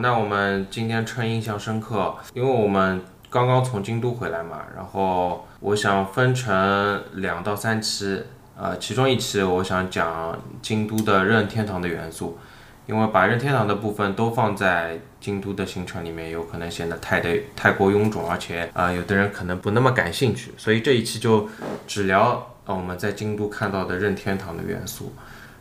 那我们今天趁印象深刻，因为我们刚刚从京都回来嘛，然后我想分成两到三期，呃，其中一期我想讲京都的任天堂的元素，因为把任天堂的部分都放在京都的行程里面，有可能显得太的太过臃肿，而且啊、有的人可能不那么感兴趣，所以这一期就只聊呃我们在京都看到的任天堂的元素。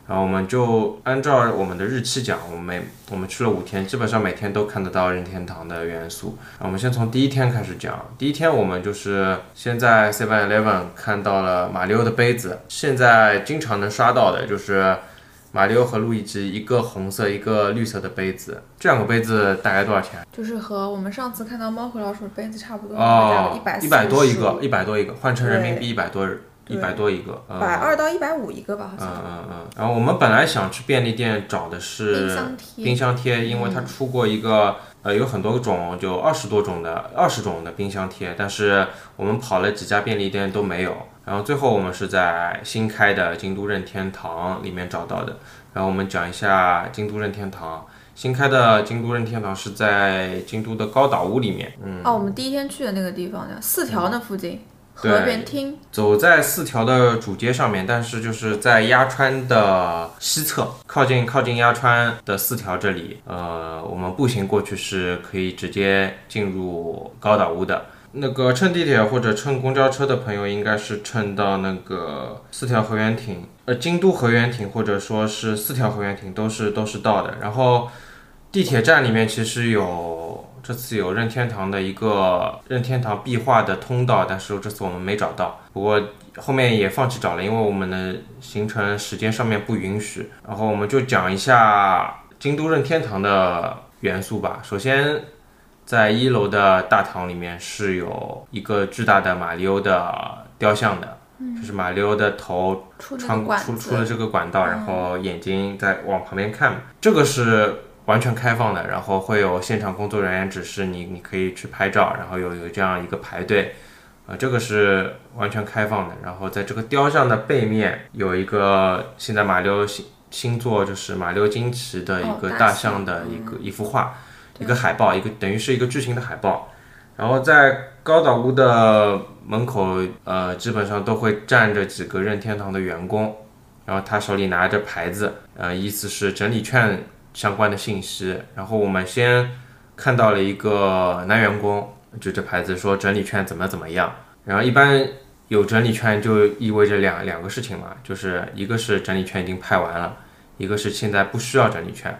然后我们就按照我们的日期讲，我们每我们去了五天，基本上每天都看得到任天堂的元素。我们先从第一天开始讲。第一天我们就是先在 Seven Eleven 看到了马里奥的杯子，现在经常能刷到的就是马里奥和路易吉一个红色一个绿色的杯子。这两个杯子大概多少钱？就是和我们上次看到猫和老鼠的杯子差不多，哦一百，一百多一个，一百多一个，换成人民对币一百多，一百多一个。呃百二到一百五一个吧，好嗯像。嗯嗯嗯，然后我们本来想去便利店找的是冰箱贴冰箱贴，因为它出过一个、呃有很多种，就二十多种的二十种的冰箱贴，但是我们跑了几家便利店都没有，然后最后我们是在新开的京都任天堂里面找到的。然后我们讲一下京都任天堂。新开的京都任天堂是在京都的高岛屋里面，嗯，哦，我们第一天去的那个地方呢，四条那附近，对河原町。走在四条的主街上面，但是就是在鸭川的西侧，靠近靠近鸭川的四条这里，呃，我们步行过去是可以直接进入高岛屋的。那个乘地铁或者乘公交车的朋友，应该是乘到那个四条河原町，呃，京都河原町或者说是四条河原町都是都是到的。然后地铁站里面其实有这次有任天堂的一个任天堂壁画的通道，但是这次我们没找到。不过后面也放弃找了，因为我们的行程时间上面不允许。然后我们就讲一下京都任天堂的元素吧。首先，在一楼的大堂里面是有一个巨大的马里奥的雕像的，就是马里奥的头穿管子，出出了这个管道，然后眼睛在往旁边看，这个是完全开放的，然后会有现场工作人员指示你，你可以去拍照，然后有有这样一个排队，呃，这个是完全开放的。然后在这个雕像的背面有一个现在马六星星座就是马里奥惊奇的一个哦大象的一个、一幅画，一个海报，一个等于是一个巨型的海报。然后在高岛屋的门口，呃，基本上都会站着几个任天堂的员工，然后他手里拿着牌子，呃，意思是整理券相关的信息。然后我们先看到了一个男员工就这牌子说整理券怎么怎么样，然后一般有整理券就意味着两两个事情嘛，就是一个是整理券已经派完了，一个是现在不需要整理券。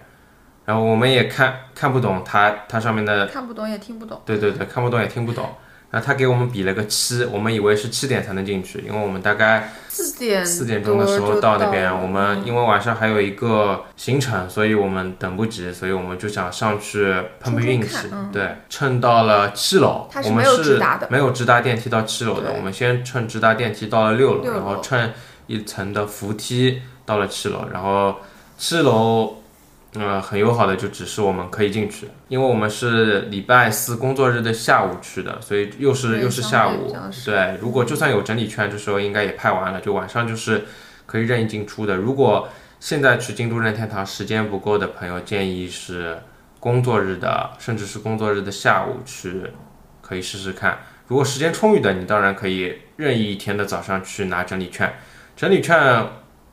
然后我们也看看不懂它它上面的看不懂也听不懂。对对对，看不懂也听不懂。然后他给我们比了个七，我们以为是七点才能进去，因为我们大概四点四点钟的时候到那边，我们因为晚上还有一个行程，所以我们等不及，所以我们就想上去碰碰运气。对，乘到了七楼，我们是没有直达电梯到七楼的，我们先乘直达电梯到了六楼，六楼然后乘一层的扶梯到了七楼，然后七楼。呃，很友好的就指示我们可以进去，因为我们是礼拜四工作日的下午去的，所以又是又是下午对，如果就算有整理券，这时候应该也派完了，就晚上就是可以任意进出的。如果现在去京都任天堂时间不够的朋友，建议是工作日的，甚至是工作日的下午去，可以试试看。如果时间充裕的，你当然可以任意一天的早上去拿整理券。整理券，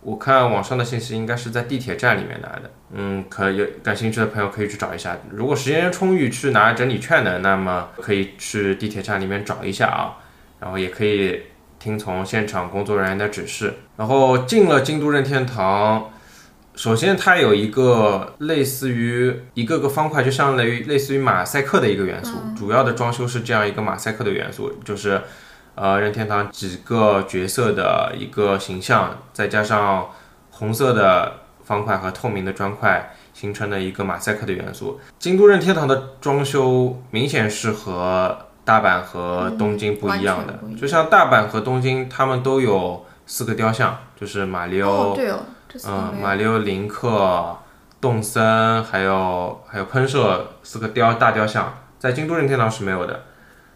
我看网上的信息应该是在地铁站里面拿的。嗯，可有感兴趣的朋友可以去找一下。如果时间充裕去拿整理券的，那么可以去地铁站里面找一下啊。然后也可以听从现场工作人员的指示。然后进了京都任天堂，首先它有一个类似于一个个方块，就像类于类似于马赛克的一个元素。主要的装修是这样一个马赛克的元素，就是呃任天堂几个角色的一个形象，再加上红色的方块和透明的砖块。形成的一个马赛克的元素。京都任天堂的装修明显是和大阪和东京不一样的，就像大阪和东京，他们都有四个雕像，就是马里奥、哦，对哦，嗯，马里奥、林克、动森，还有还有喷射四个雕大雕像，在京都任天堂是没有的，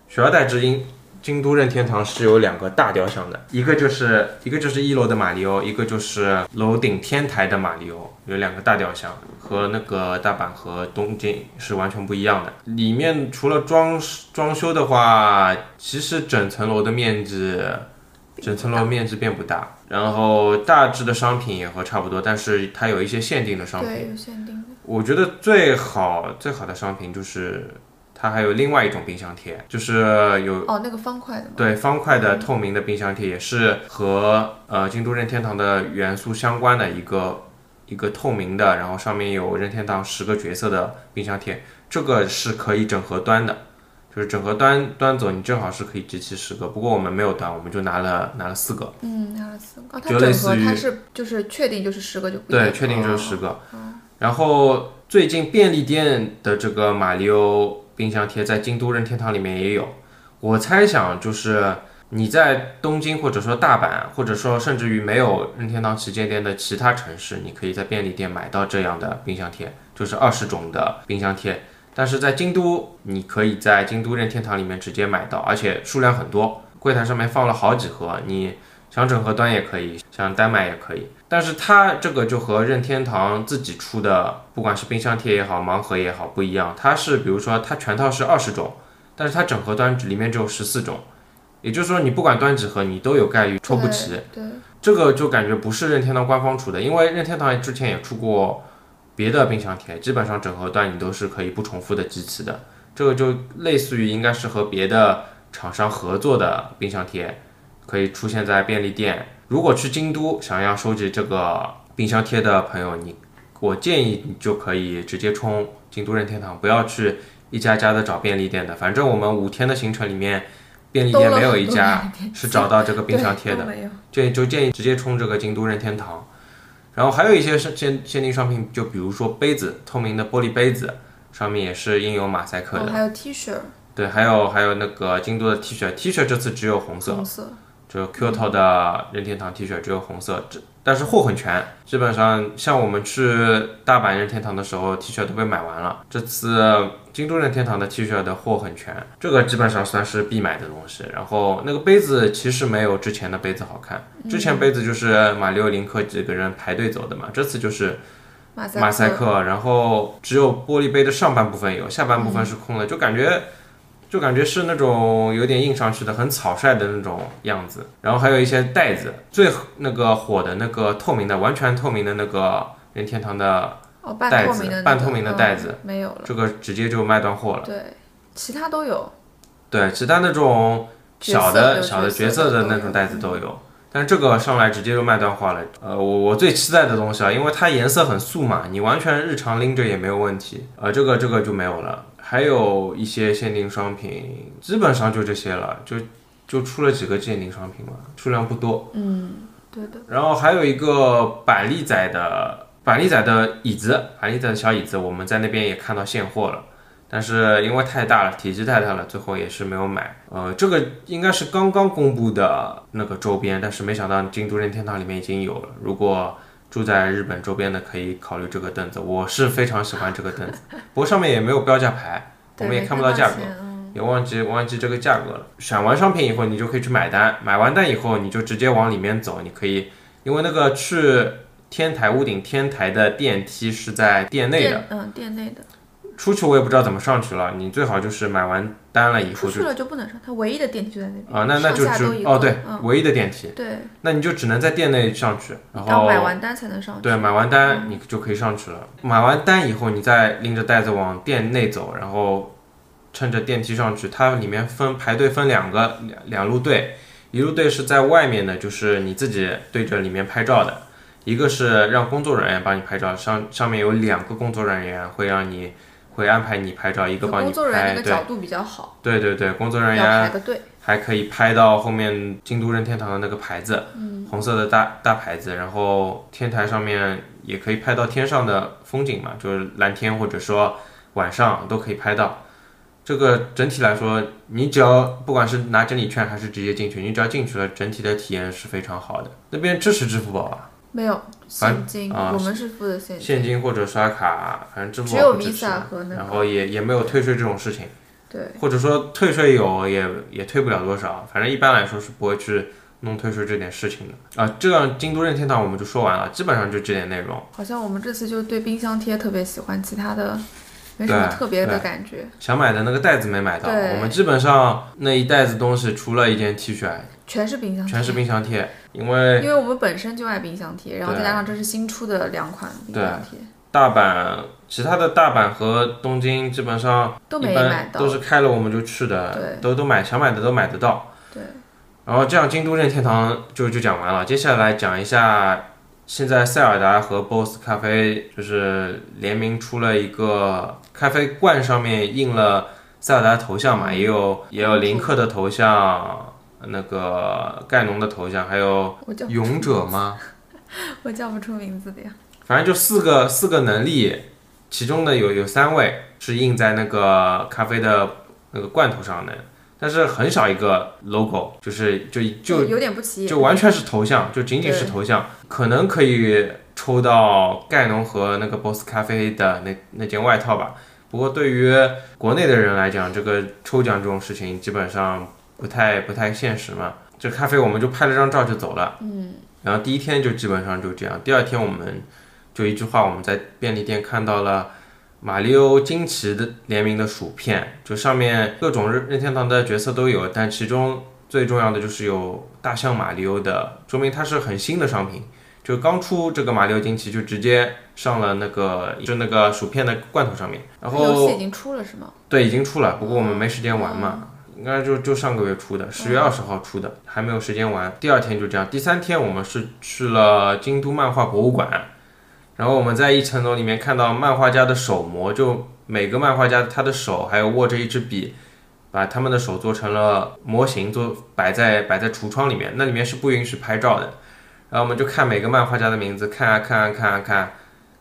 取而代之因京都任天堂是有两个大雕像的，一个就是一个就是一楼的马里奥，一个就是楼顶天台的马里奥，有两个大雕像，和那个大阪和东京是完全不一样的。里面除了装装修的话，其实整层楼的面积，整层楼面积并不大，然后大致的商品也和差不多，但是它有一些限定的商品。对，有限定的。我觉得最好最好的商品就是它还有另外一种冰箱贴，就是有哦，那个方块的？对方块的透明的冰箱贴，也是和呃京都任天堂的元素相关的一个一个透明的，然后上面有任天堂十个角色的冰箱贴，这个是可以整合端的。就是整合端端走，你正好是可以集齐十个。不过我们没有端，我们就拿了拿了四个。嗯，拿了四个。哦，它就整类似于盒它是就是确定就是十个就不对，确定就是哦十个。然后最近便利店的这个马里奥冰箱贴在京都任天堂里面也有。我猜想就是你在东京或者说大阪，或者说甚至于没有任天堂旗舰店的其他城市，你可以在便利店买到这样的冰箱贴，就是二十种的冰箱贴。但是在京都，你可以在京都任天堂里面直接买到，而且数量很多，柜台上面放了好几盒，你想整合端也可以，想单买也可以。但是它这个就和任天堂自己出的，不管是冰箱贴也好，盲盒也好不一样。它是比如说它全套是二十种，但是它整合端里面只有十四种，也就是说你不管端几盒，你都有概率抽不齐。对。这个就感觉不是任天堂官方出的，因为任天堂之前也出过别的冰箱贴，基本上整合端你都是可以不重复的集齐的。这个就类似于应该是和别的厂商合作的冰箱贴，可以出现在便利店。如果去京都想要收集这个冰箱贴的朋友，你我建议你就可以直接冲京都任天堂，不要去一家家的找便利店的。反正我们五天的行程里面，便利店没有一家是找到这个冰箱贴的。建议就建议直接冲这个京都任天堂。然后还有一些是限限定商品，就比如说杯子，透明的玻璃杯子，上面也是印有马赛克的。哦，还有 T 恤，对，还有还有那个京都的 T 恤，T 恤这次只有红色，红色。就 Kyoto 的任天堂 T 恤只有红色，这但是货很全，基本上像我们去大阪任天堂的时候，T 恤都被买完了。这次京都任天堂的 T 恤的货很全，这个基本上算是必买的东西。然后那个杯子其实没有之前的杯子好看，之前杯子就是马里奥、林克几个人排队走的嘛，这次就是马赛马赛克，然后只有玻璃杯的上半部分有，下半部分是空的，就感觉就感觉是那种有点印上去的，很草率的那种样子。然后还有一些袋子，最那个火的那个透明的，完全透明的那个任天堂的哦，半袋子透明的那个半透明的袋子嗯没有了。这个直接就卖断货了。对，其他都有。对，其他那种小的小的角色的那种袋子都有。但是这个上来直接就卖断货了，呃，我我最期待的东西啊，因为它颜色很素嘛，你完全日常拎着也没有问题，呃，这个这个就没有了。还有一些限定商品，基本上就这些了，就就出了几个限定商品嘛，数量不多。嗯，对的。然后还有一个板栗仔的板栗仔的椅子，板栗仔的小椅子，我们在那边也看到现货了，但是因为太大了，体积太大了，最后也是没有买。呃，这个应该是刚刚公布的那个周边，但是没想到京都任天堂里面已经有了。如果住在日本周边的可以考虑这个凳子，我是非常喜欢这个凳子，不过上面也没有标价牌，我们也看不到价格。嗯也忘记忘记这个价格了。选完商品以后，你就可以去买单，买完单以后，你就直接往里面走。你可以，因为那个去天台屋顶天台的电梯是在店内的，嗯店内的，出去我也不知道怎么上去了。你最好就是买完单了以后就出去了就不能上，它唯一的电梯就在那边。啊，那那就只哦对，嗯，唯一的电梯，对，那你就只能在店内上去，然要后买完单才能上去。对，买完单你就可以上去了。买完单以后，你再拎着袋子往店内走，然后趁着电梯上去。它里面分排队分两个两两路队，一路队是在外面的，就是你自己对着里面拍照的；一个是让工作人员帮你拍照，上上面有两个工作人员会让你会安排你拍照，一个帮你有工作人员拍。对角度比较好，对对对，工作人要员排个队。还可以拍到后面京都任天堂的那个牌子，红色的大大牌子，然后天台上面也可以拍到天上的风景嘛，就是蓝天或者说晚上都可以拍到。这个整体来说，你只要不管是拿整理券还是直接进去，你只要进去了，整体的体验是非常好的。那边支持支付宝啊，没有反现金，啊我们是付的现金。现金或者刷卡，反正支付只有宝不支持 Visa 和那个然后也也没有退税这种事情。对，或者说退税有也也退不了多少，反正一般来说是不会去弄退税这点事情的啊。这样京都任天堂我们就说完了，基本上就这点内容。好像我们这次就对冰箱贴特别喜欢，其他的没什么特别的感觉，想买的那个袋子没买到，对我们基本上那一袋子东西除了一件 T 恤，全是冰箱贴，全是冰箱贴，因为因为我们本身就爱冰箱贴，然后再加上这是新出的两款冰箱贴，大阪其他的大阪和东京基本上都没买到都。是开了我们就去的，对都都买想买的都买得到。对，然后这样京都任天堂就就讲完了，接下来讲一下现在塞尔达和 BOSS 咖啡就是联名出了一个咖啡罐，上面印了塞尔达的头像嘛，也有也有林克的头像，那个盖农的头像，还有勇者吗？我叫不出名字的呀。反正就四个四个能力，其中呢有有三位是印在那个咖啡的那个罐头上的，但是很少一个 logo，就是就就有点不起眼。就完全是头像，就仅仅是头像，可能可以抽到盖农和那个 BOSS 咖啡的那那件外套吧。不过对于国内的人来讲，这个抽奖这种事情基本上不太不太现实嘛。这咖啡我们就拍了张照就走了，嗯，然后第一天就基本上就这样，第二天我们就一句话，我们在便利店看到了马里奥惊奇的联名的薯片，就上面各种任任天堂的角色都有，但其中最重要的就是有大象马里奥的，说明它是很新的商品。就刚出这个马里奥惊奇，就直接上了那个就那个薯片的罐头上面，然游后戏已经出了是吗？对已经出了，不过我们没时间玩嘛，应该就就上个月出的，十月二十号出的，还没有时间玩。第二天就这样，第三天我们是去了京都漫画博物馆，然后我们在一层楼里面看到漫画家的手模，就每个漫画家他的手还有握着一支笔，把他们的手做成了模型，做摆在摆在橱窗里面，那里面是不允许拍照的。然后我们就看每个漫画家的名字，看啊看啊看啊看，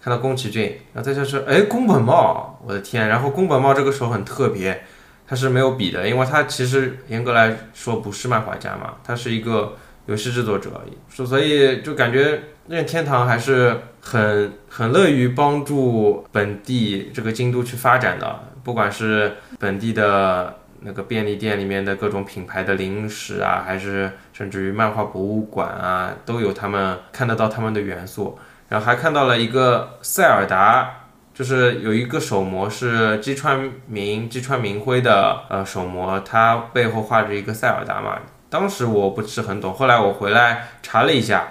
看到宫崎骏，然后再就是哎宫本茂，我的天！然后宫本茂这个手很特别，他是没有笔的，因为他其实严格来说不是漫画家嘛，他是一个游戏制作者，所所以就感觉任天堂还是很很乐于帮助本地这个京都去发展的，不管是本地的那个便利店里面的各种品牌的零食啊，还是甚至于漫画博物馆啊，都有他们看得到他们的元素。然后还看到了一个塞尔达，就是有一个手模是击川明击川明辉的呃手模，它背后画着一个塞尔达嘛。当时我不是很懂，后来我回来查了一下，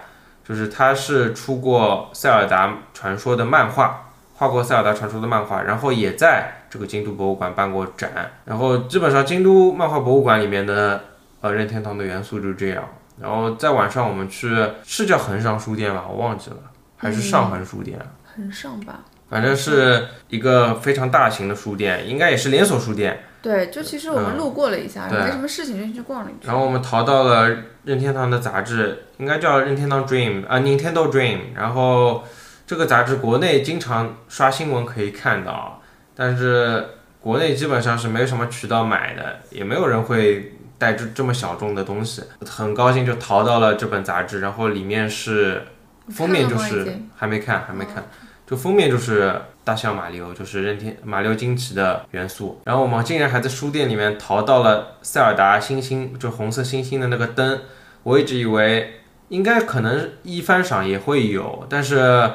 就是他是出过塞尔达传说的漫画，画过塞尔达传说的漫画，然后也在这个京都博物馆办过展。然后基本上京都漫画博物馆里面的呃任天堂的元素就是这样。然后在晚上我们去是叫横商书店吧，我忘记了，还是上横书店。很上吧？反正是一个非常大型的书店，应该也是连锁书店。对，就其实我们路过了一下，嗯没什么事情就进去逛了一圈。然后我们淘到了任天堂的杂志，应该叫任天堂 Dream 啊、Nintendo Dream。然后这个杂志国内经常刷新闻可以看到，但是国内基本上是没什么渠道买的，也没有人会带这这么小众的东西。很高兴就淘到了这本杂志，然后里面是封面就是还没看，还没看。就封面就是大象马里奥，就是任天马里奥惊奇的元素。然后我们竟然还在书店里面淘到了塞尔达星星，就红色星星的那个灯。我一直以为应该可能一番赏也会有，但是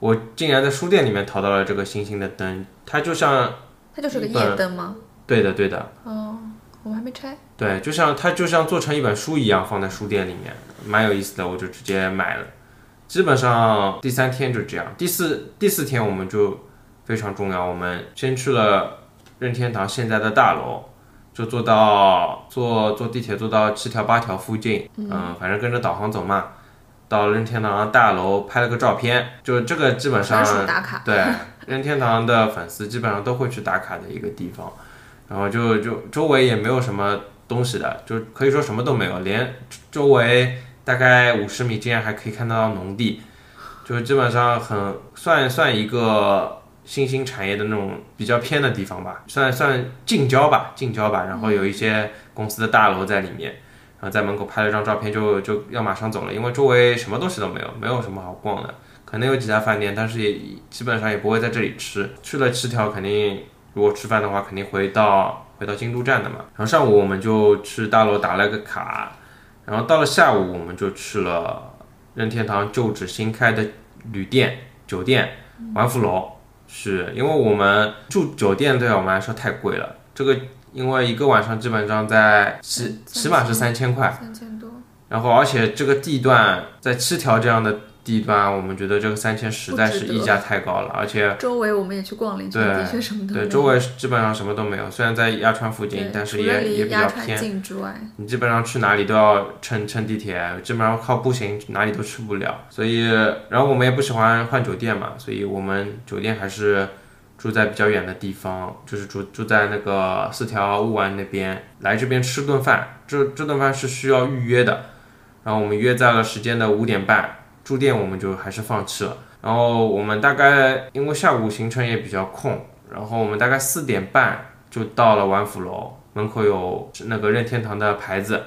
我竟然在书店里面淘到了这个星星的灯，它就像它就是个夜灯吗？对的对的，哦，我们还没拆。对，就像它就像做成一本书一样放在书店里面，蛮有意思的，我就直接买了。基本上第三天就这样，第四第四天我们就非常重要，我们先去了任天堂现在的大楼，就坐到坐坐地铁坐到七条八条附近，嗯，反正跟着导航走嘛，到任天堂大楼拍了个照片，就这个基本上。对，任天堂的粉丝基本上都会去打卡的一个地方，然后就就周围也没有什么东西的，就可以说什么都没有，连周围大概五十米竟然还可以看到农地，就基本上很算算一个新兴产业的那种比较偏的地方吧，算算近郊吧，近郊吧，然后有一些公司的大楼在里面。然后在门口拍了张照片就，就要马上走了，因为周围什么东西都没有，没有什么好逛的。可能有几家饭店，但是也基本上也不会在这里吃。去了七条，肯定如果吃饭的话，肯定回到回到京都站的嘛。然后上午我们就去大楼打了个卡，然后到了下午我们就去了任天堂旧址新开的旅店酒店丸福楼，是因为我们住酒店对我们来说太贵了，这个因为一个晚上基本上在起起码是三千块。三千多，然后，而且这个地段在七条这样的地段，我们觉得这个三千实在是溢价太高了，而且周围我们也去逛了一圈，对的确什么都没对。周围基本上什么都没有。虽然在鸭川附近，但是也也比较偏，之外，你基本上去哪里都要乘乘地铁，基本上靠步行哪里都去不了。所以，然后我们也不喜欢换酒店嘛，所以我们酒店还是住在比较远的地方，就是住住在那个四条乌丸那边，来这边吃顿饭。这这顿饭是需要预约的，然后我们约在了时间的五点半，住店我们就还是放弃了。然后我们大概因为下午行程也比较空，然后我们大概四点半就到了王府楼，门口有那个任天堂的牌子，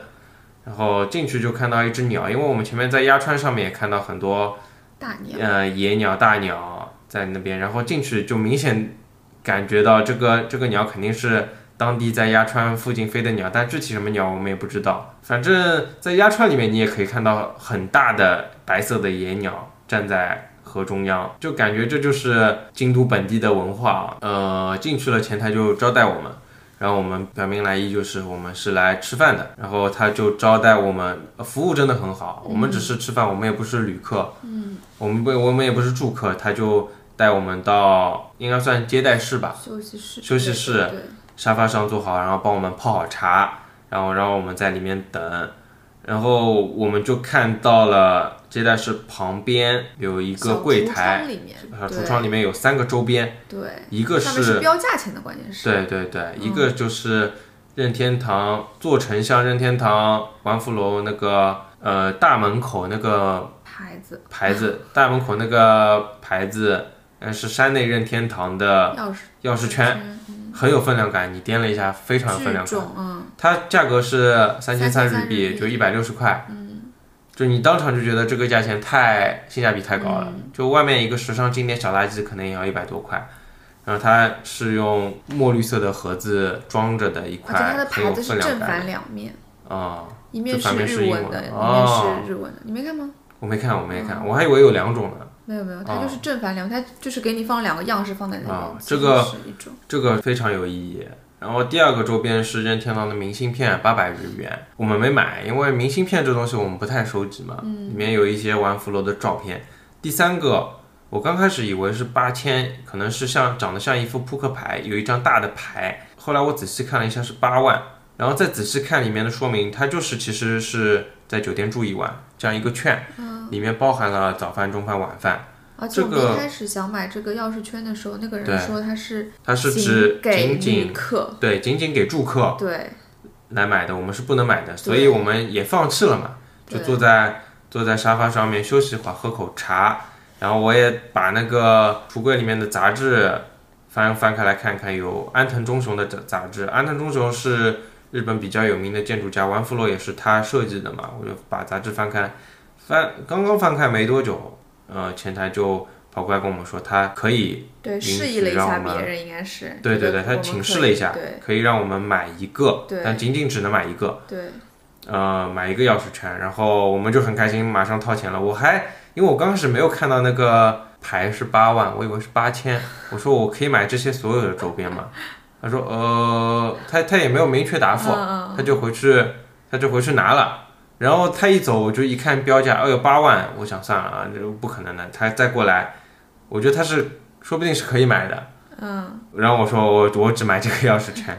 然后进去就看到一只鸟，因为我们前面在鸭川上面也看到很多大鸟呃野鸟、大鸟在那边，然后进去就明显感觉到这个这个鸟肯定是当地在鸭川附近飞的鸟，但具体什么鸟我们也不知道。反正，在鸭川里面你也可以看到很大的白色的野鸟站在河中央，就感觉这就是京都本地的文化啊。呃，进去了前台就招待我们。然后我们表明来意，就是我们是来吃饭的，然后他就招待我们，呃服务真的很好。我们只是吃饭，我们也不是旅客，嗯，我们不，我们也不是住客，他就带我们到应该算接待室吧，休息室，休息室对对对沙发上坐好，然后帮我们泡好茶，然后让我们在里面等，然后我们就看到了接待室旁边有一个柜台，窗里面，橱窗里面有三个周边，对，一个是标价钱的，关键是，对对对，一个就是任天堂做成像任天堂丸福楼那个呃大门口那个牌子。牌子，大门口那个牌子，呃是山内任天堂的钥匙钥匙圈，很有分量感，你掂了一下，非常有分量感。嗯，它价格是三千三日3300日币，就一百六十块。嗯，就你当场就觉得这个价钱太性价比太高了。嗯。就外面一个时尚经典小垃圾可能也要一百多块，然后它是用墨绿色的盒子装着的一块很有牌子是分量感。正反两面，啊、一面这反面是英文日文的，一哦面是日文的，你没看吗？我没看，我没嗯。看，我还以为有两种呢。没有没有，它就是正反两，它就是给你放两个样式放在那啊，这个这个非常有意义。然后第二个周边是任天堂的明信片，八百日元，我们没买，因为明信片这东西我们不太收集嘛，里面有一些玩福楼的照片。第三个，我刚开始以为是八千，可能是像长得像一副扑克牌，有一张大的牌，后来我仔细看了一下是八万，然后再仔细看里面的说明，它就是其实是在酒店住一晚这样一个券，里面包含了早饭、中饭、晚饭。而且我们一开始想买这个钥匙圈的时候，那个人说他是他是指给仅仅客，对仅仅给住客对，来买的，我们是不能买的，所以我们也放弃了嘛，就坐在坐在沙发上面休息一会儿，喝口茶，然后我也把那个橱柜里面的杂志翻翻开来看看，有安藤忠雄的杂杂志，安藤忠雄是日本比较有名的建筑家，丸福楼也是他设计的嘛，我就把杂志翻开，翻刚刚翻开没多久，呃，前台就跑过来跟我们说，他可以对，允示意了一许让我们下别人，应该是，对对对，他请示了一下，可以让我们买一个，但仅仅只能买一个。对，呃，买一个钥匙圈，然后我们就很开心，马上掏钱了。我还因为我刚开始没有看到那个牌是八万，我以为是八千，我说我可以买这些所有的周边吗？他说呃，他他也没有明确答复，嗯他就回去他就回去拿了。然后他一走，我就一看标价，哎呦八万，我想算了啊，这不可能的。他再过来，我觉得他是说不定是可以买的。嗯，然后我说我我只买这个钥匙圈，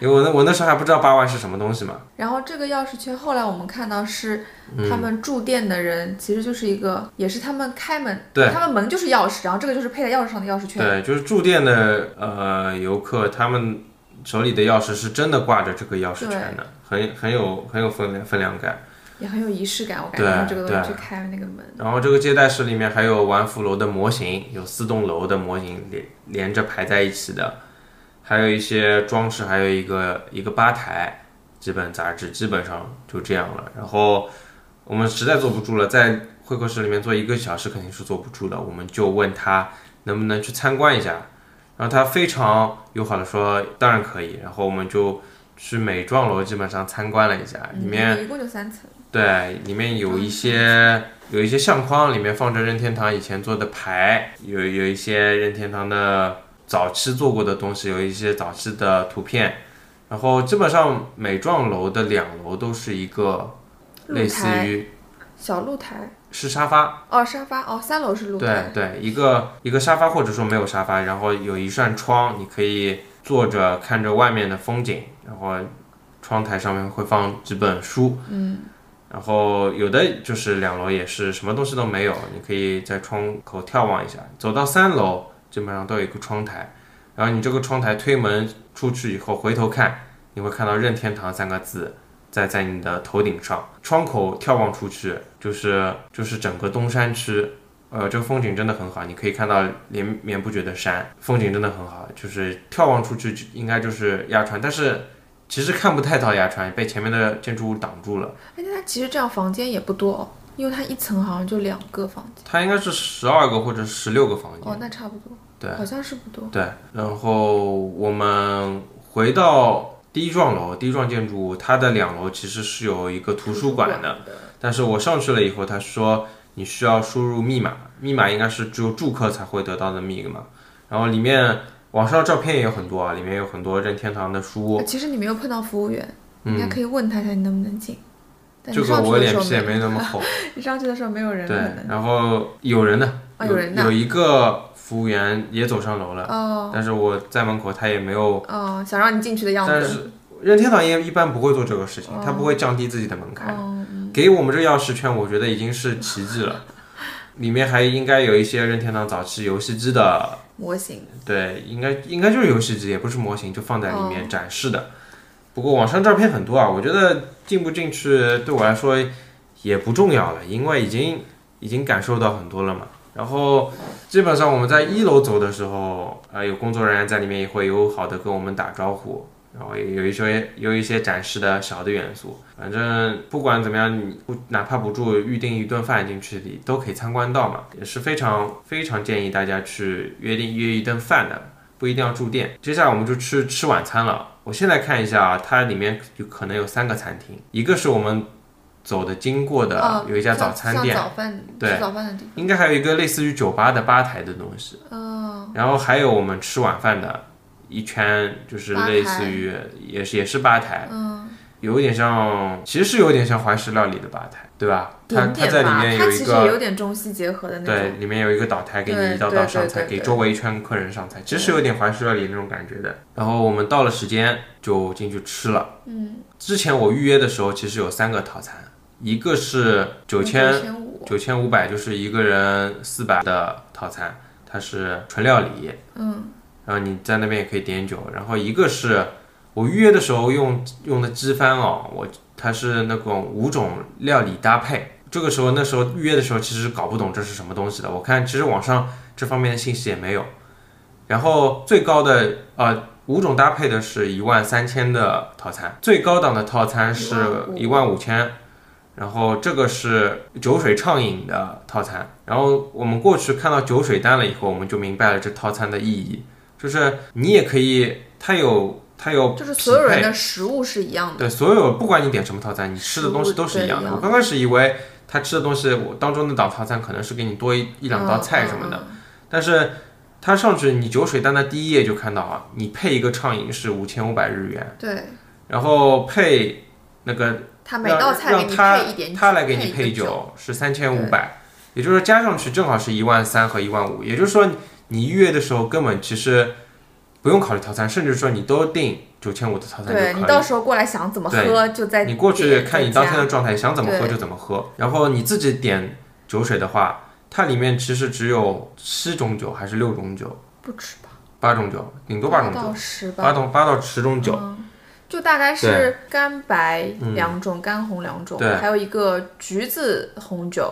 因为我那我那时候还不知道八万是什么东西嘛。然后这个钥匙圈后来我们看到是嗯他们住店的人，其实就是一个，也是他们开门，对他们门就是钥匙，然后这个就是配在钥匙上的钥匙圈，对，就是住店的呃游客，他们手里的钥匙是真的挂着这个钥匙圈的，很很有很有分量分量感。也很有仪式感，我感觉用这个东西去开那个门，然后这个接待室里面还有丸福楼的模型，有四栋楼的模型连连着排在一起的，还有一些装饰，还有一个一个吧台，基本杂志基本上就这样了。然后我们实在坐不住了，在会客室里面坐一个小时肯定是坐不住的，我们就问他能不能去参观一下。然后他非常友好的说当然可以，然后我们就去美幢楼基本上参观了一下，里面嗯一共就三层，对，里面有一些有一些相框，里面放着任天堂以前做的牌，有有一些任天堂的早期做过的东西，有一些早期的图片。然后基本上每幢楼的两楼都是一个类似于小露台。是沙发，哦，沙发。哦，三楼是露对台，对，一个一个沙发或者说没有沙发，然后有一扇窗，你可以坐着看着外面的风景，然后窗台上面会放几本书，嗯，然后有的就是两楼也是什么东西都没有，你可以在窗口眺望一下。走到三楼基本上都有一个窗台，然后你这个窗台推门出去以后回头看，你会看到任天堂三个字。在在你的头顶上，窗口眺望出去就是就是整个东山区，呃，这个风景真的很好，你可以看到连绵不绝的山，风景真的很好。就是眺望出去应该就是鸭川，但是其实看不太到牙川，被前面的建筑物挡住了。而且它其实这样房间也不多哦，因为它一层好像就两个房间，它应该是十二个或者十六个房间。哦，那差不多，对，好像是不多，对，然后我们回到第一幢楼，第一幢建筑物，它的两楼其实是有一个图书馆的。的，但是我上去了以后，他说你需要输入密码，密码应该是只有住客才会得到的密码。然后里面网上照片也有很多啊，里面有很多任天堂的书。呃其实你没有碰到服务员，你应该可以问他一下你能不能进。但这你上去个我脸皮也没那么 厚。你上去的时候没有人对，然后有人呢，啊有人呢有一个服务员也走上楼了，哦但是我在门口，他也没有。哦，想让你进去的样子。但是任天堂也一般不会做这个事情，他不会降低自己的门槛。哦，给我们这钥匙圈，我觉得已经是奇迹了。里面还应该有一些任天堂早期游戏机的，模型对，应该应该就是游戏机，也不是模型，就放在里哦面展示的。不过网上照片很多啊，我觉得进不进去对我来说也不重要了，因为已经已经感受到很多了嘛。然后基本上我们在一楼走的时候，啊、有工作人员在里面也会友好的跟我们打招呼，然后也有一些有一些展示的小的元素。反正不管怎么样，你不哪怕不住预定一顿饭进去你都可以参观到嘛，也是非常非常建议大家去约定约一顿饭的，不一定要住店。接下来我们就吃吃晚餐了。我现在看一下啊，它里面就可能有三个餐厅，一个是我们走的经过的哦，有一家早餐店，早饭对吃早饭的地应该还有一个类似于酒吧的吧台的东西。嗯。哦，然后还有我们吃晚饭的一圈，就是类似于也是也是吧台，嗯，有一点像，其实是有点像怀石料理的吧台，对吧？它它在里面有一个其实有点中西结合的那对，里面有一个岛台，给你一道道上菜，给周围一圈客人上菜，其实是有点怀石料理那种感觉的。然后我们到了时间就进去吃了。嗯，之前我预约的时候其实有三个套餐，一个是九千九千五百，就是一个人四百的套餐，它是纯料理。嗯，然后你在那边也可以点酒。然后一个是我预约的时候用用的机翻哦，我它是那种五种料理搭配。这个时候那时候预约的时候其实搞不懂这是什么东西的，我看其实网上这方面的信息也没有。然后最高的呃五种搭配的是一万三千的套餐，最高档的套餐是一万五千。然后这个是酒水畅饮的套餐，然后我们过去看到酒水单了以后，我们就明白了这套餐的意义，就是你也可以，它有它有就是所有人的食物是一样的。对所有不管你点什么套餐，你吃的东西都是一样的。我刚开始以为他吃的东西，我当中那档套餐可能是给你多一一两道菜什么的，但是他上去你酒水单的第一页就看到啊，你配一个畅饮是五千五百日元，嗯对，然后配那个他每道菜给你配一点酒，他来给你配酒是三千五百，也就是说加上去正好是一万三和一万五，也就是说你预约的时候根本其实不用考虑套餐，甚至说你都订九千五的套餐就对你。到时候过来想怎么喝就在你过去看你当天的状态，想怎么喝就怎么喝。然后你自己点酒水的话，它里面其实只有七种酒还是六种酒，不止吧，八种酒，顶多八种酒。到，十吧，八种八到十种酒。嗯。就大概是干白两种，干红两种，还有一个橘子红酒，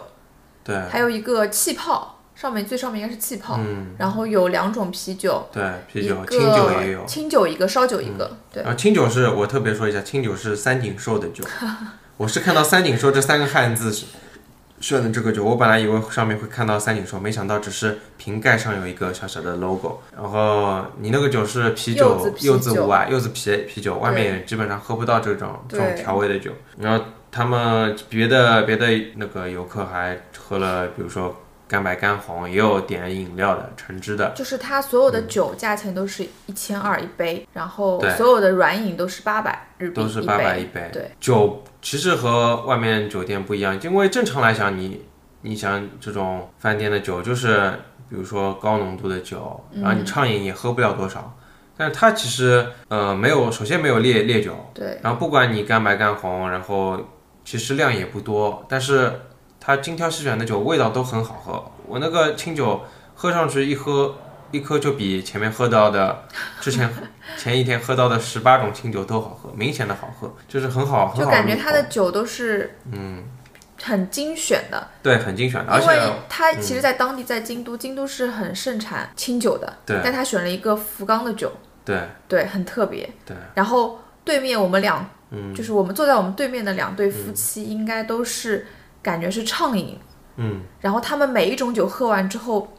对。还有一个气泡，上面最上面应该是气泡，嗯，然后有两种啤酒，对，啤酒、清酒也有。嗯清酒一个，烧酒一个，对，然后清酒是我特别说一下，清酒是三井寿的酒，我是看到三井寿这三个汉字是选的这个酒，我本来以为上面会看到三井寿，没想到只是瓶盖上有一个小小的 logo。然后你那个酒是啤酒柚子，五啊，柚子啤啤酒，外面也基本上喝不到这种这种调味的酒。然后他们别的别的那个游客还喝了，比如说干白干红，也有点饮料的，橙汁的。就是它所有的酒价钱都是一千二一杯，然后所有的软饮都是八百日币都是八百。一杯。对，酒其实和外面酒店不一样，因为正常来讲，你你想这种饭店的酒，就是比如说高浓度的酒，然后你畅饮也喝不了多少。但是它其实呃没有，首先没有烈烈酒，对，然后不管你干白干红，然后其实量也不多，但是它精挑细选的酒味道都很好喝。我那个清酒喝上去一喝一颗就比前面喝到的之前 前一天喝到的十八种清酒都好喝，明显的好喝，就是很好很好就感觉入口它的酒都是。嗯。很精选的，对很精选的，而因为且嗯它其实，在当地在京都，京都是很盛产清酒的，对但他选了一个福冈的酒，对。对，很特别。对，然后对面我们两，就是我们坐在我们对面的两对夫妻，应该都是感觉是畅饮，嗯，然后他们每一种酒喝完之后。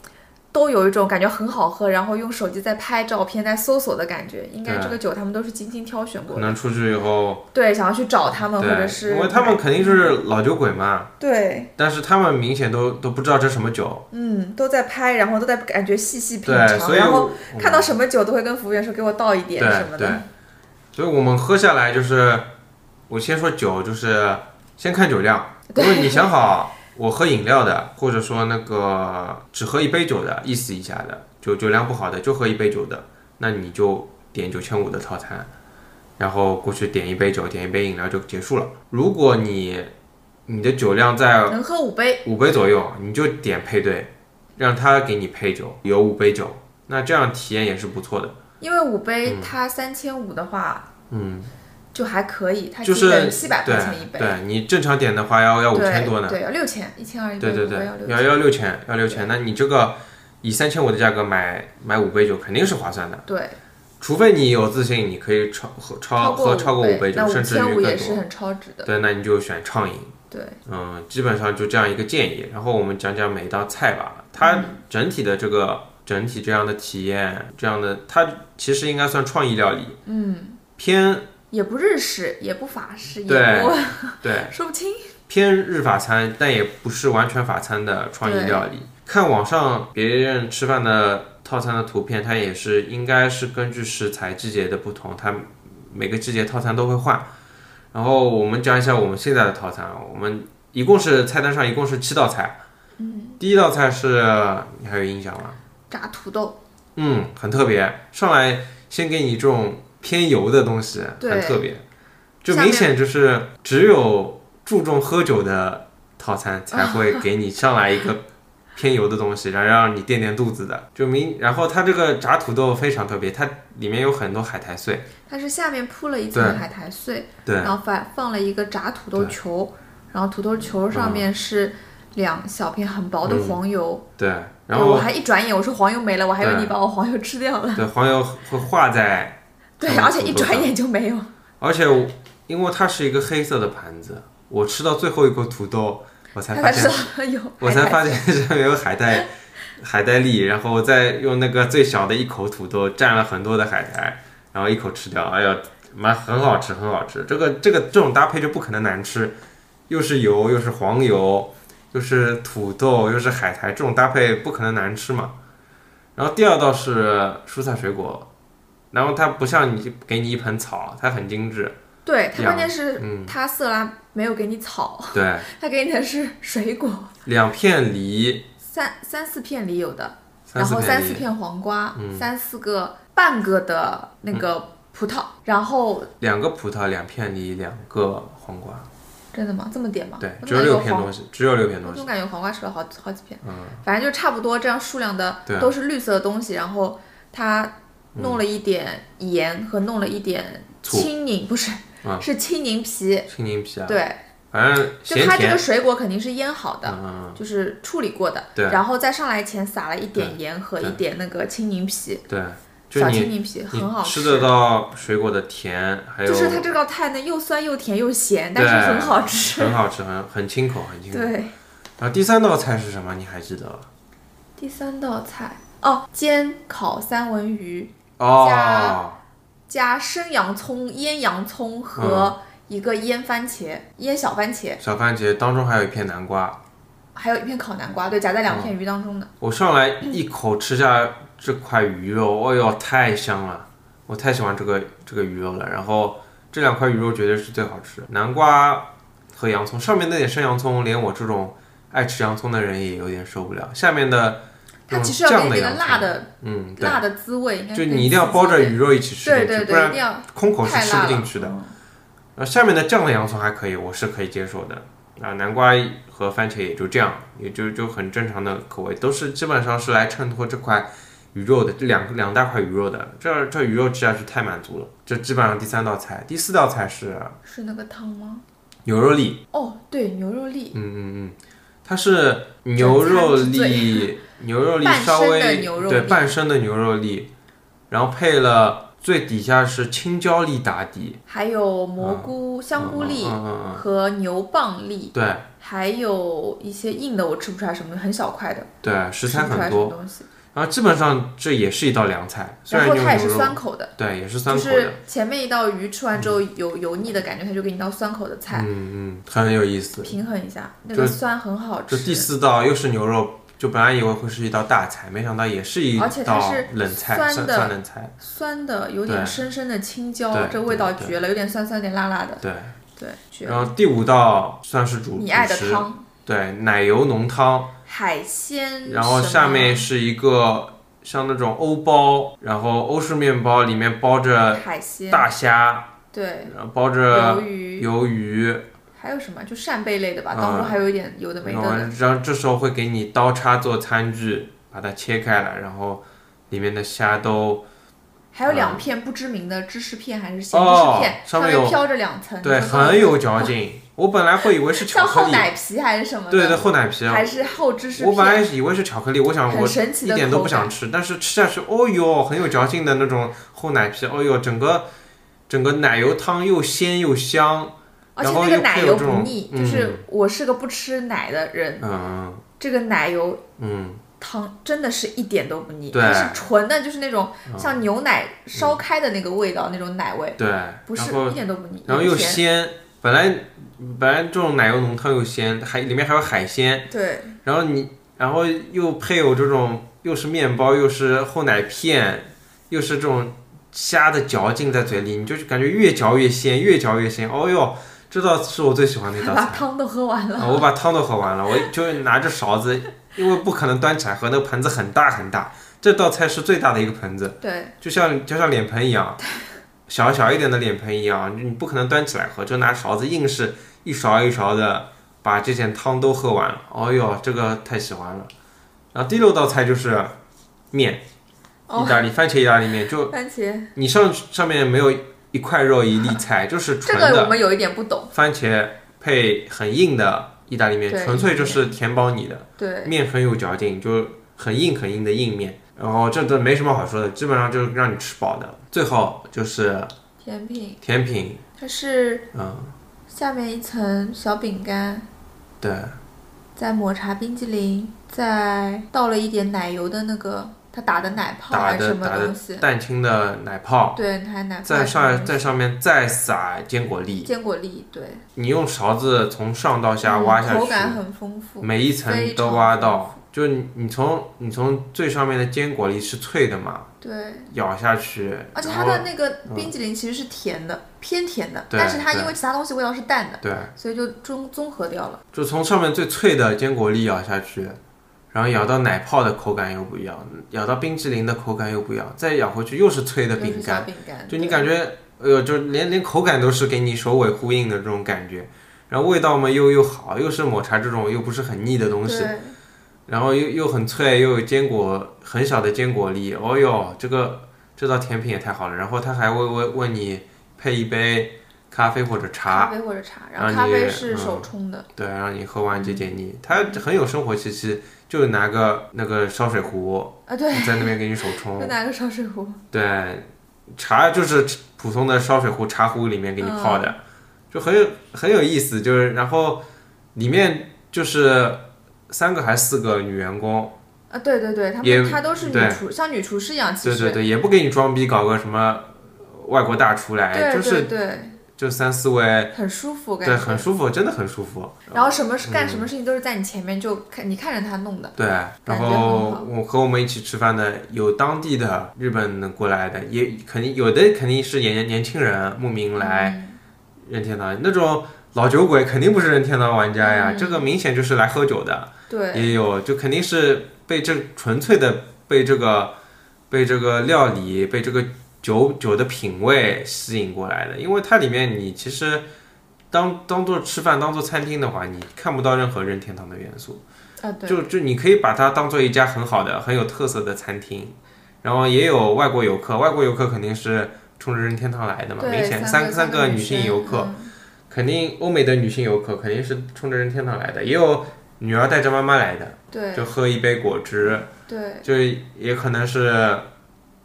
都有一种感觉很好喝，然后用手机在拍照片、在搜索的感觉。应该这个酒他们都是精心挑选过的。可能出去以后，对，想要去找他们，或者，是因为他们肯定是老酒鬼嘛，对，但是他们明显都都不知道这什么酒，嗯，都在拍，然后都在感觉细细品，尝，然后看到什么酒都会跟服务员说给我倒一点什么的。所以我们喝下来就是，我先说酒，就是先看酒量。如果你想好我喝饮料的，或者说那个只喝一杯酒的，意思一下的，酒酒量不好的就喝一杯酒的，那你就点九千五的套餐，然后过去点一杯酒，点一杯饮料就结束了。如果你你的酒量在能喝五杯，五杯左右，你就点配对，让他给你配酒，有五杯酒，那这样体验也是不错的。因为五杯它三千五的话，嗯，就还可以，它就是七百对块钱一杯，对你正常点的话要要五千多呢，对，要六千，一千二一杯，对对对要，六要，要六千要六千，那你这个以三千五的价格买买五杯酒肯定是划算的，对，除非你有自信，你可以超喝超喝超过五杯，酒，甚至于千五更多。也是很超值的，对，那你就选畅饮，对，嗯，基本上就这样一个建议。然后我们讲讲每一道菜吧，它整体的这个整体这样的体验，这样的它其实应该算创意料理，嗯，偏也不日式，也不法式，也对不对 说不清，偏日法餐，但也不是完全法餐的创意料理。看网上别人吃饭的套餐的图片，它也是应该是根据食材季节的不同，它每个季节套餐都会换。然后我们讲一下我们现在的套餐，我们一共是菜单上一共是七道菜。嗯，第一道菜是你还有印象吗？炸土豆，嗯，很特别，上来先给你这种偏油的东西，很特别，就明显就是只有注重喝酒的套餐才会给你上来一个偏油的东西，然后让你垫垫肚子的，就明。然后它这个炸土豆非常特别，它里面有很多海苔碎，它是下面铺了一层海苔碎，对。然后放放了一个炸土豆球，然后土豆球上面是两小片很薄的黄油。对，然后我还一转眼我说黄油没了，我还以为你把我黄油吃掉了。对黄油会化在，对，而且一转眼就没有。而且因为它是一个黑色的盘子，我吃到最后一口土豆，我才发现有我才发现上面有海带，海带粒，然后再用那个最小的一口土豆蘸了很多的海苔，然后一口吃掉，哎呀，蛮很好吃，很好吃。这个这个这种搭配就不可能难吃，又是油又是黄油，又是土豆又是海苔，这种搭配不可能难吃嘛。然后第二道是蔬菜水果，然后它不像你给你一盆草，它很精致，对，它关键是嗯。它色拉没有给你草 对，它给你的是水果，两片梨，三三四片梨有的，然后三四片黄瓜，三四个半个的那个葡萄，然后两个葡萄，两片梨，两个黄瓜。真的吗？这么点吗？对，只有六片东西，只有六片东西。我总感觉黄瓜吃了好好几片，嗯，反正就差不多这样数量的都是绿色的东西，然后它弄了一点盐和弄了一点青柠，不是，啊是青柠皮，青柠皮啊，对，反正就它这个。水果肯定是腌好的，嗯，就是处理过的，对然后在上来前撒了一点盐和一点那个青柠皮，对，就小青柠皮很好吃吃得到水果的甜，还有就是它这道菜呢又酸又甜又咸，但是很好吃。很好吃，很很清口，很清口。对，然后第三道菜是什么？你还记得吗？第三道菜哦，煎烤三文鱼，哦，加生洋葱、腌洋葱和一个腌番茄，腌小番茄，小番茄当中还有一片南瓜。还有一片烤南瓜，对，夹在两片鱼当中的。我上来一口吃下这块鱼肉，哎呦，太香了！我太喜欢这个这个鱼肉了。然后这两块鱼肉绝对是最好吃，南瓜和洋葱上面那点生洋葱，连我这种爱吃洋葱的人也有点受不了。下面的它其实要给那个辣的嗯，对，辣的滋味，应该就你一定要包着鱼肉一起吃进去，对对对，一不然定要空口是吃不进去的。嗯然后下面的酱的洋葱还可以，我是可以接受的。啊，南瓜和番茄也就这样，也就就很正常的口味，都是基本上是来衬托这块鱼肉的，这两两大块鱼肉的。这这鱼肉吃下去太满足了。这基本上第三道菜，第四道菜是是那个汤吗？牛肉粒，哦，对，牛肉粒，嗯嗯嗯，它是牛肉粒，牛肉粒半稍微生的牛肉对粒半生的牛肉粒，然后配了最底下是青椒粒打底，还有蘑菇、香菇粒和牛蒡粒，对。还有一些硬的，我吃不出来什么，很小块的，对，食材很多。然后基本上这也是一道凉菜，虽然然后它也是酸口的，对也是酸口的，就是前面一道鱼吃完之后有油腻的感觉，它就给你道酸口的菜，嗯嗯，很有意思。平衡一下，那个酸很好这第。四道又是牛肉，就本来以为会是一道大菜，没想到也是一道是冷菜，酸酸的酸冷菜。酸的，有点对深深的青椒，这味道绝了，有点酸酸，有点辣辣的，对，对，绝然。后第五道算是主你爱的汤，对，奶油浓汤，海鲜，然后下面是一个像那种欧包，然后欧式面包里面包着海鲜，大虾，对，然后包着鱿鱼，鱿鱼，还有什么？就扇贝类的吧，嗯当中还有一点有的没的的。然后这时候会给你刀叉做餐具，把它切开来，然后里面的虾都还有两片不知名的芝士片还是咸芝哦士片，上面有飘着两层，对很有嚼劲。我本来会以为是巧 克力像厚奶皮还是什么的，对对厚奶皮啊，还是厚芝士我本来，以为是巧克力，我想我一点都。不想吃，但是吃下去，哦哟，很有嚼劲的那种厚奶皮，哦哟，整个整个奶油汤又鲜又香，而且那个奶油不腻，嗯就是我是个不吃奶的人，嗯这个奶油嗯汤真的是一点都不腻，对它是纯的，就是那种嗯像牛奶烧开的那个味道，那种奶味，对，不是一点都不腻，然后又，鲜，本来本来这种奶油浓汤又鲜，还里面还有海鲜，对，然后你然后又配有这种又是面包又是厚奶片，又是这种虾的嚼劲在嘴里，你就感觉越嚼越鲜，越嚼越鲜。哦哟，这道是我最喜欢的一道菜。把汤都喝完了。啊，我把汤都喝完了，我就拿着勺子，因为不可能端起来喝，那个盆子很大很大，这道菜是最大的一个盆子，对，就像就像脸盆一样，小小一点的脸盆一样，你不可能端起来喝，就拿勺子硬是一勺一勺的把这件汤都喝完了。哦哟，这个太喜欢了。然后第六道菜就是面，哦意大利番茄意大利面，就番茄你上上面没有一块肉一粒菜，就是这纯的。个我们有一点不懂，番茄配很硬的意大利面，纯粹就是填饱你的，对，面很有嚼劲，就很硬很硬的硬面。然后这都没什么好说的，基本上就是让你吃饱的。最后就是甜品。甜品，它是嗯，下面一层小饼干，对。再抹茶冰激凌，再倒了一点奶油的那个他打的奶泡打还是什么东西？蛋清的奶泡，对，还奶泡在上在上面再撒坚果粒，坚果粒，对，你用勺子从上到下挖下嗯口感去，很丰富，每一层都挖到。就你你从你从最上面的坚果粒是脆的嘛，对，咬下去，而且它的那个冰激凌其实是甜的，偏甜的，对但是它因为其他东西味道是淡的，对，所以就综综合掉了。就从上面最脆的坚果粒咬下去，然后咬到奶泡的口感又不一样，咬到冰淇淋的口感又不一样，再咬回去又是脆的饼干，饼干，就你感觉，哎呦，就连连口感都是给你首尾呼应的这种感觉，然后味道嘛又又好，又是抹茶这种又不是很腻的东西，然后又又很脆，又有坚果很小的坚果粒，哦哟，这个这道甜品也太好了。然后他还会问问你配一杯咖啡或者茶，咖啡或者茶，然后咖啡你是嗯手冲的，对，让你喝完解解腻。它很有生活气息，就拿个那个烧水壶啊，对，在那边给你手就冲。拿个烧水壶，对，茶就是普通的烧水壶、茶壶里面给你泡嗯的，就很有很有意思。就是然后里面就是三个还是四个女员工，啊，对对对，他也们他都是女厨，像女厨师一样，其实。对对对，也不给你装逼，搞个什么外国大厨来，对就是对。对，就三四位，很舒服，感对，很舒服，真的很舒服。然后什么事干什么事情都是在你前面，就看你看着他弄的。对，然后我和我们一起吃饭的有当地的日本过来的，也肯定有的肯定是年年轻人慕名来嗯。任天堂，那种老酒鬼肯定不是任天堂玩家呀，嗯。这个明显就是来喝酒的，对，也有就肯定是被这纯粹的被这个被这个料理被这个酒酒的品味吸引过来的，因为它里面你其实当当做吃饭当做餐厅的话，你看不到任何任天堂的元素。啊对，就就你可以把它当做一家很好的、很有特色的餐厅，然后也有外国游客，外国游客肯定是冲着任天堂来的嘛，对明显三三个女性游客，，嗯。肯定欧美的女性游客肯定是冲着任天堂来的，也有女儿带着妈妈来的，对就喝一杯果汁，对，就也可能是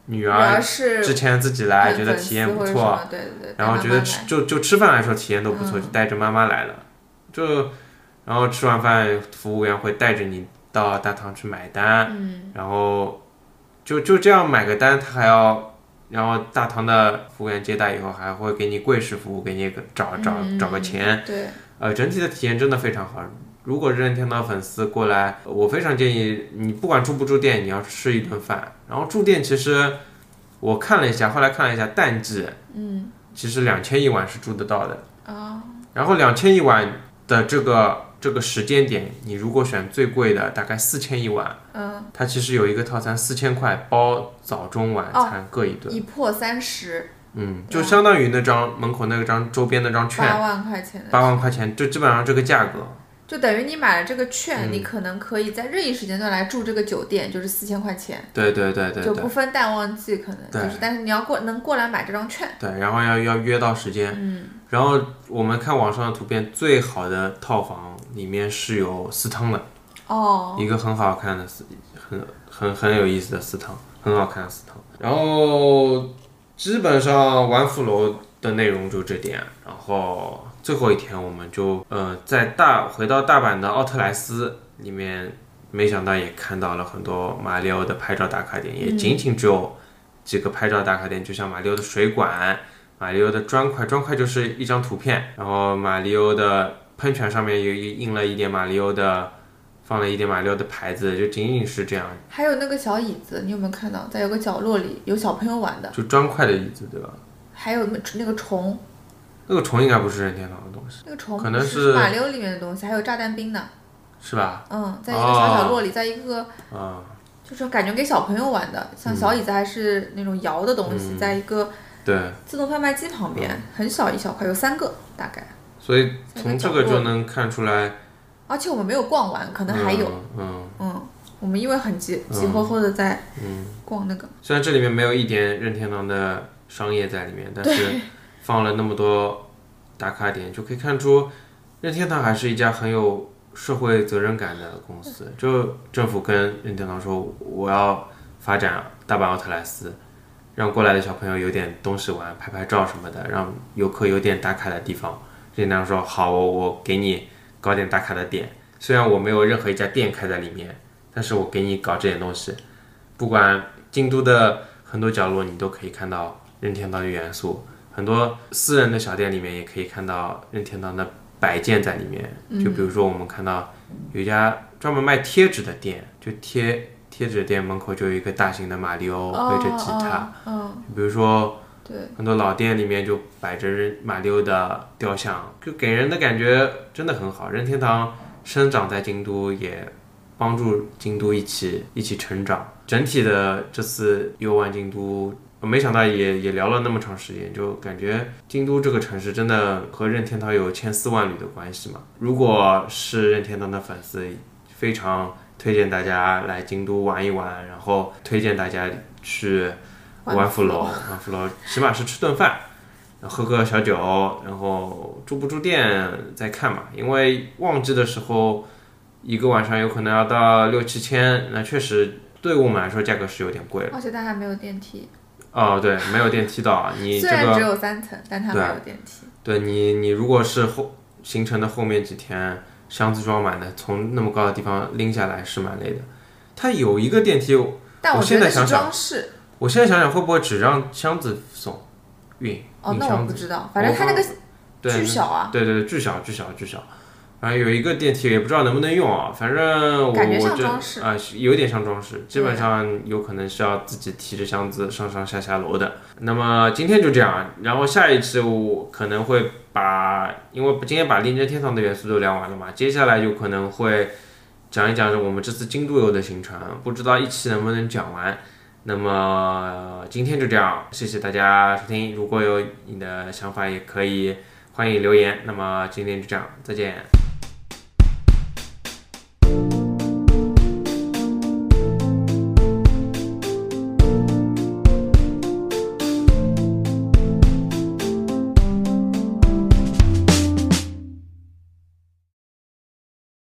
女女儿之前自己来觉得体验不错，对对对，然后觉得吃就就吃饭来说体验都不错，嗯。就带着妈妈来了，就然后吃完饭，服务员会带着你到大堂去买单，嗯，然后就就这样买个单，他还要，然后大堂的服务员接待以后还会给你柜式服务，给你找找嗯找个钱，对，呃，整体的体验真的非常好。如果任天堂粉丝过来，我非常建议你不管住不住店，你要吃一顿饭。然后住店其实我看了一下，后来看了一下淡季，嗯，其实两千一晚是住得到的。啊，然后两千一晚的这个这个时间点，你如果选最贵的，大概四千一晚，嗯，它其实有一个套餐，四千块包早中晚餐各一顿，一破三十，嗯，就相当于那张门口那张周边那张券八，万块钱，八万块钱，就基本上这个价格。就等于你买了这个券，嗯。你可能可以在任意时间段来住这个酒店，就是四千块钱，对对对对对就不分淡旺季，可能就是，但是你要过能过来买这张券，对，然后要要约到时间，嗯，然后我们看网上的图片，最好的套房里面是有私汤的，哦，一个很好看的私，很很很有意思的私汤，很好看的私汤。然后基本上玩富楼的内容就这点，然后最后一天我们就呃在大回到大阪的奥特莱斯里面，没想到也看到了很多马里奥的拍照打卡点，也仅仅只有几个拍照打卡点，就像马里奥的水管。马里奥的砖块，砖块就是一张图片，然后马里奥的喷泉上面有印了一点马里奥的放了一点马里奥的牌子，就仅仅是这样，还有那个小椅子，你有没有看到？在有个角落里有小朋友玩的，就砖块的椅子，对吧？还有那那个虫，那个虫应该不是任天堂的东西，那个虫可能是是马里奥里面的东西，还有炸弹兵呢。是吧？嗯，在一个小角落里，在一个啊、就是感觉给小朋友玩的，像小椅子还是那种摇的东西，嗯在一个对，自动贩卖机旁边，很小一小块，有三个大概。所以从这个就能看出来，而且我们没有逛完，可能还有。嗯，嗯，嗯，我们因为很急急吼吼的在逛那个。虽然这里面没有一点任天堂的商业在里面，但是放了那么多打卡点，就可以看出任天堂还是一家很有社会责任感的公司。就政府跟任天堂说，我要发展大阪奥特莱斯，让过来的小朋友有点东西玩，拍拍照什么的，让游客有点打卡的地方。任天堂说好，我我给你搞点打卡的点，虽然我没有任何一家店开在里面，但是我给你搞这点东西。不管京都的很多角落，你都可以看到任天堂的元素。很多私人的小店里面也可以看到任天堂的摆件在里面。就比如说，我们看到有一家专门卖贴纸的店，就贴贴纸店门口就有一个大型的马里奥背着吉他。哦。哦比如说，对，很多老店里面就摆着任马里奥的雕像，就给人的感觉真的很好。任天堂生长在京都，也帮助京都一起一起成长。整体的这次游玩京都，我没想到也也聊了那么长时间，就感觉京都这个城市真的和任天堂有千丝万缕的关系嘛。如果是任天堂的粉丝，非常推荐大家来京都玩一玩，然后推荐大家去。玩福楼，玩福楼，起码是吃顿饭，喝个小酒，然后住不住店再看嘛。因为旺季的时候，一个晚上有可能要到六七千，那确实对我们来说价格是有点贵了。而且它还没有电梯，哦，对，没有电梯到，你 这虽然只个，有三层，但它没有电梯。对你，你如果是后行程的后面几天箱子装满的，从那么高的地方拎下来是蛮累的。它有一个电梯，但我觉得是现在想想装饰。我现在想想会不会只让箱子送运哦，那我？不知道，反正它那个对巨小啊，对对对，巨小巨小巨小。反正有一个电梯也不知道能不能用啊，反正我这啊、有点像装饰，基本上有可能是要自己提着箱子上上下下楼的。那么今天就这样，然后下一期我可能会把，因为今天把令真天堂的元素都聊完了嘛，接下来有可能会讲一讲我们这次京都游的行程，不知道一期能不能讲完。那么、呃今天就这样，谢谢大家收听。如果有你的想法，也可以欢迎留言。那么今天就这样，再见。